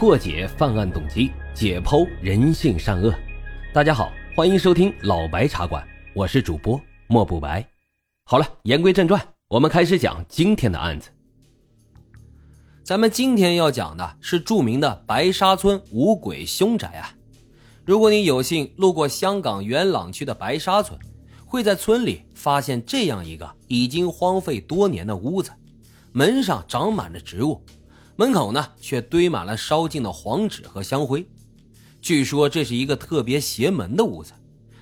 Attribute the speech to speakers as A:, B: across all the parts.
A: 破解犯案动机，解剖人性善恶。大家好，欢迎收听老白茶馆，我是主播莫不白。好了，言归正传，我们开始讲今天的案子。
B: 咱们今天要讲的是著名的白沙村五鬼凶宅案。如果你有幸路过香港元朗区的白沙村，会在村里发现这样一个已经荒废多年的屋子，门上长满了植物。门口呢，却堆满了烧尽的黄纸和香灰。据说这是一个特别邪门的屋子，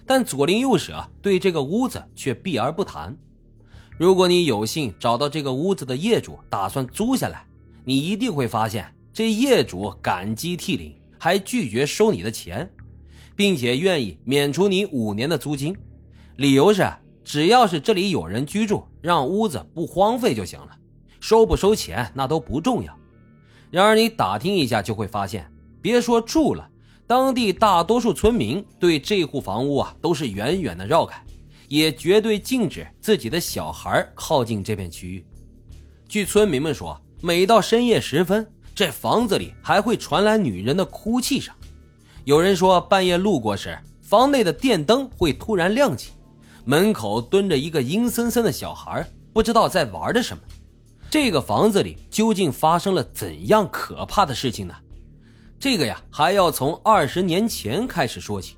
B: 但左邻右舍对这个屋子却避而不谈。如果你有幸找到这个屋子的业主，打算租下来，你一定会发现这业主感激涕零，还拒绝收你的钱，并且愿意免除你五年的租金，理由是只要是这里有人居住，让屋子不荒废就行了，收不收钱那都不重要。然而，你打听一下就会发现，别说住了，当地大多数村民对这户房屋啊都是远远的绕开，也绝对禁止自己的小孩靠近这片区域。据村民们说，每到深夜时分，这房子里还会传来女人的哭泣声。有人说，半夜路过时，房内的电灯会突然亮起，门口蹲着一个阴森森的小孩，不知道在玩着什么。这个房子里究竟发生了怎样可怕的事情呢？这个呀，还要从二十年前开始说起。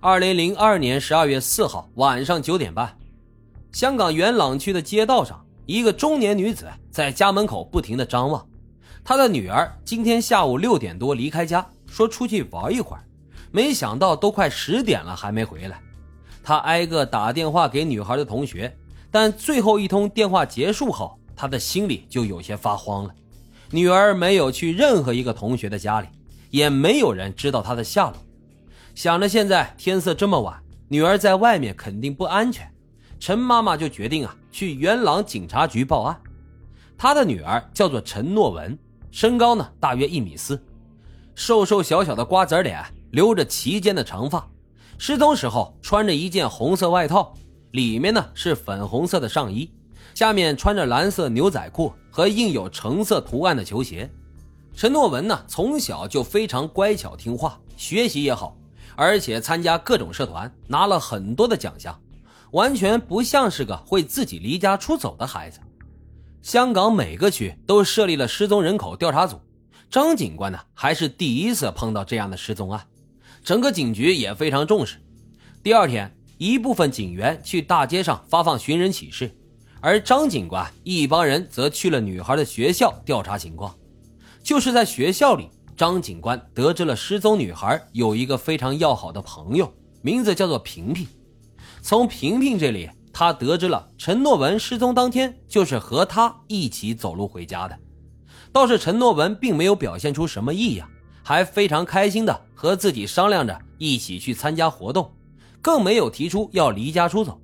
B: 二零零二年十二月四号晚上九点半，香港元朗区的街道上，一个中年女子在家门口不停地张望。她的女儿今天下午六点多离开家，说出去玩一会儿，没想到都快十点了还没回来。她挨个打电话给女孩的同学，但最后一通电话结束后。他的心里就有些发慌了。女儿没有去任何一个同学的家里，也没有人知道她的下落。想着现在天色这么晚，女儿在外面肯定不安全，陈妈妈就决定啊去元朗警察局报案。她的女儿叫做陈诺文，身高呢大约一米四，瘦瘦小小的瓜子脸，留着齐肩的长发。失踪时候穿着一件红色外套，里面呢是粉红色的上衣。下面穿着蓝色牛仔裤和印有橙色图案的球鞋。陈诺文呢，从小就非常乖巧听话，学习也好，而且参加各种社团，拿了很多的奖项，完全不像是个会自己离家出走的孩子。香港每个区都设立了失踪人口调查组，张警官呢还是第一次碰到这样的失踪案，整个警局也非常重视。第二天，一部分警员去大街上发放寻人启事。而张警官一帮人则去了女孩的学校调查情况。就是在学校里，张警官得知了失踪女孩有一个非常要好的朋友，名字叫做萍萍。从萍萍这里，他得知了陈诺文失踪当天就是和他一起走路回家的。倒是陈诺文并没有表现出什么异样，还非常开心的和自己商量着一起去参加活动，更没有提出要离家出走。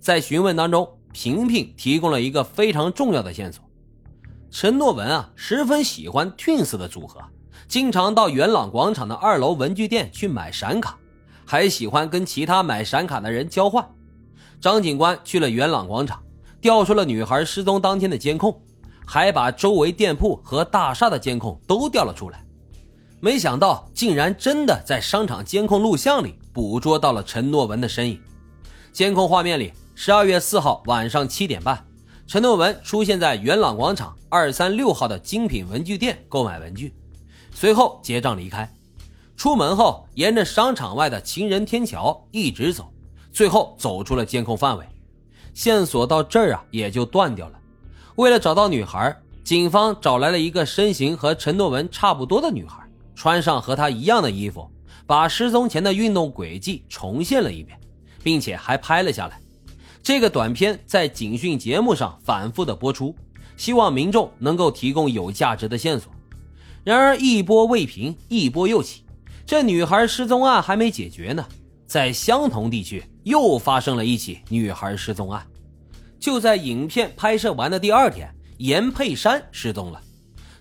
B: 在询问当中。萍萍提供了一个非常重要的线索：陈诺文啊，十分喜欢 Twins 的组合，经常到元朗广场的二楼文具店去买闪卡，还喜欢跟其他买闪卡的人交换。张警官去了元朗广场，调出了女孩失踪当天的监控，还把周围店铺和大厦的监控都调了出来。没想到，竟然真的在商场监控录像里捕捉到了陈诺文的身影。监控画面里。十二月四号晚上七点半，陈诺文出现在元朗广场二三六号的精品文具店购买文具，随后结账离开。出门后，沿着商场外的情人天桥一直走，最后走出了监控范围。线索到这儿啊，也就断掉了。为了找到女孩，警方找来了一个身形和陈诺文差不多的女孩，穿上和她一样的衣服，把失踪前的运动轨迹重现了一遍，并且还拍了下来。这个短片在警讯节目上反复的播出，希望民众能够提供有价值的线索。然而一波未平，一波又起，这女孩失踪案还没解决呢，在相同地区又发生了一起女孩失踪案。就在影片拍摄完的第二天，严佩珊失踪了。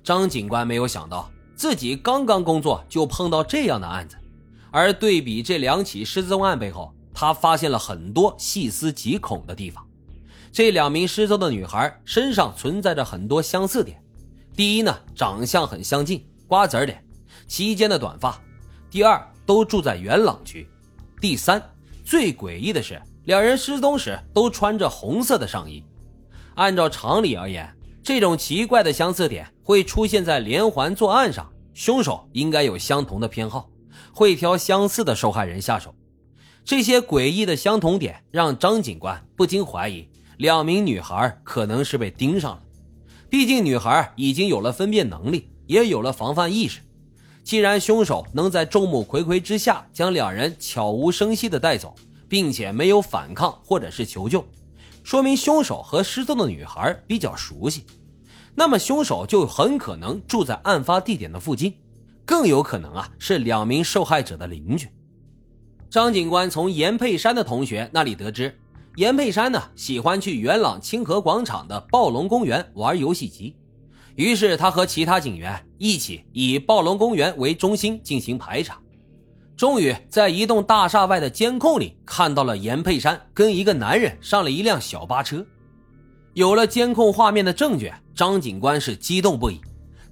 B: 张警官没有想到，自己刚刚工作就碰到这样的案子，而对比这两起失踪案背后。他发现了很多细思极恐的地方。这两名失踪的女孩身上存在着很多相似点。第一呢，长相很相近，瓜子脸，齐肩的短发。第二，都住在元朗区。第三，最诡异的是，两人失踪时都穿着红色的上衣。按照常理而言，这种奇怪的相似点会出现在连环作案上，凶手应该有相同的偏好，会挑相似的受害人下手。这些诡异的相同点让张警官不禁怀疑，两名女孩可能是被盯上了。毕竟女孩已经有了分辨能力，也有了防范意识。既然凶手能在众目睽睽之下将两人悄无声息地带走，并且没有反抗或者是求救，说明凶手和失踪的女孩比较熟悉。那么凶手就很可能住在案发地点的附近，更有可能啊是两名受害者的邻居。张警官从严佩山的同学那里得知，严佩山呢喜欢去元朗清河广场的暴龙公园玩游戏机，于是他和其他警员一起以暴龙公园为中心进行排查，终于在一栋大厦外的监控里看到了严佩山跟一个男人上了一辆小巴车。有了监控画面的证据，张警官是激动不已，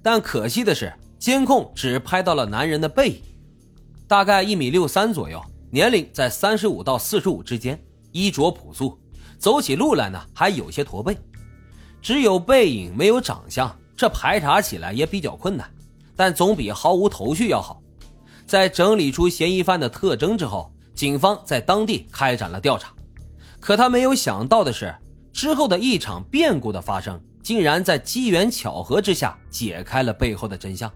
B: 但可惜的是，监控只拍到了男人的背影，大概一米六三左右。年龄在三十五到四十五之间，衣着朴素，走起路来呢还有些驼背，只有背影没有长相，这排查起来也比较困难，但总比毫无头绪要好。在整理出嫌疑犯的特征之后，警方在当地开展了调查。可他没有想到的是，之后的一场变故的发生，竟然在机缘巧合之下解开了背后的真相。